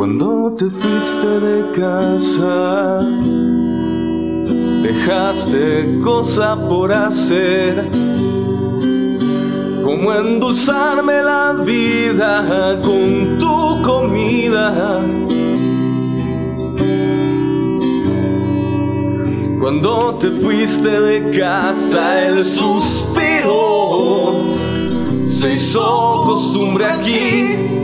Cuando te fuiste de casa, dejaste cosa por hacer, como endulzarme la vida con tu comida. Cuando te fuiste de casa, el suspiro se hizo costumbre aquí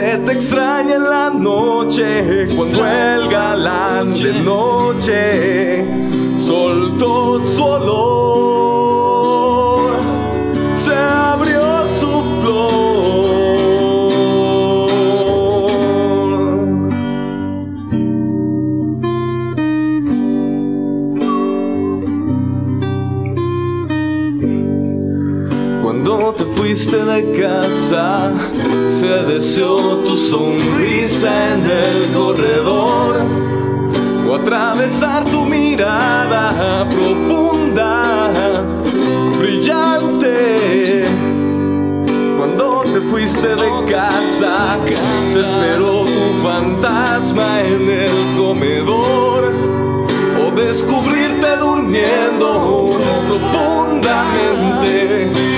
se te extraña en la noche cuando el galán de noche soltó su olor, Cuando te fuiste de casa, se deseó tu sonrisa en el corredor. O atravesar tu mirada profunda, brillante. Cuando te fuiste de casa, se esperó tu fantasma en el comedor. O descubrirte durmiendo profundamente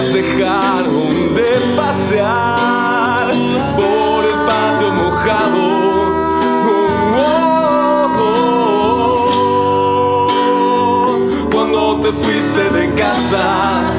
tortugas dejaron de pasear por el patio mojado. Cuando te fuiste de casa,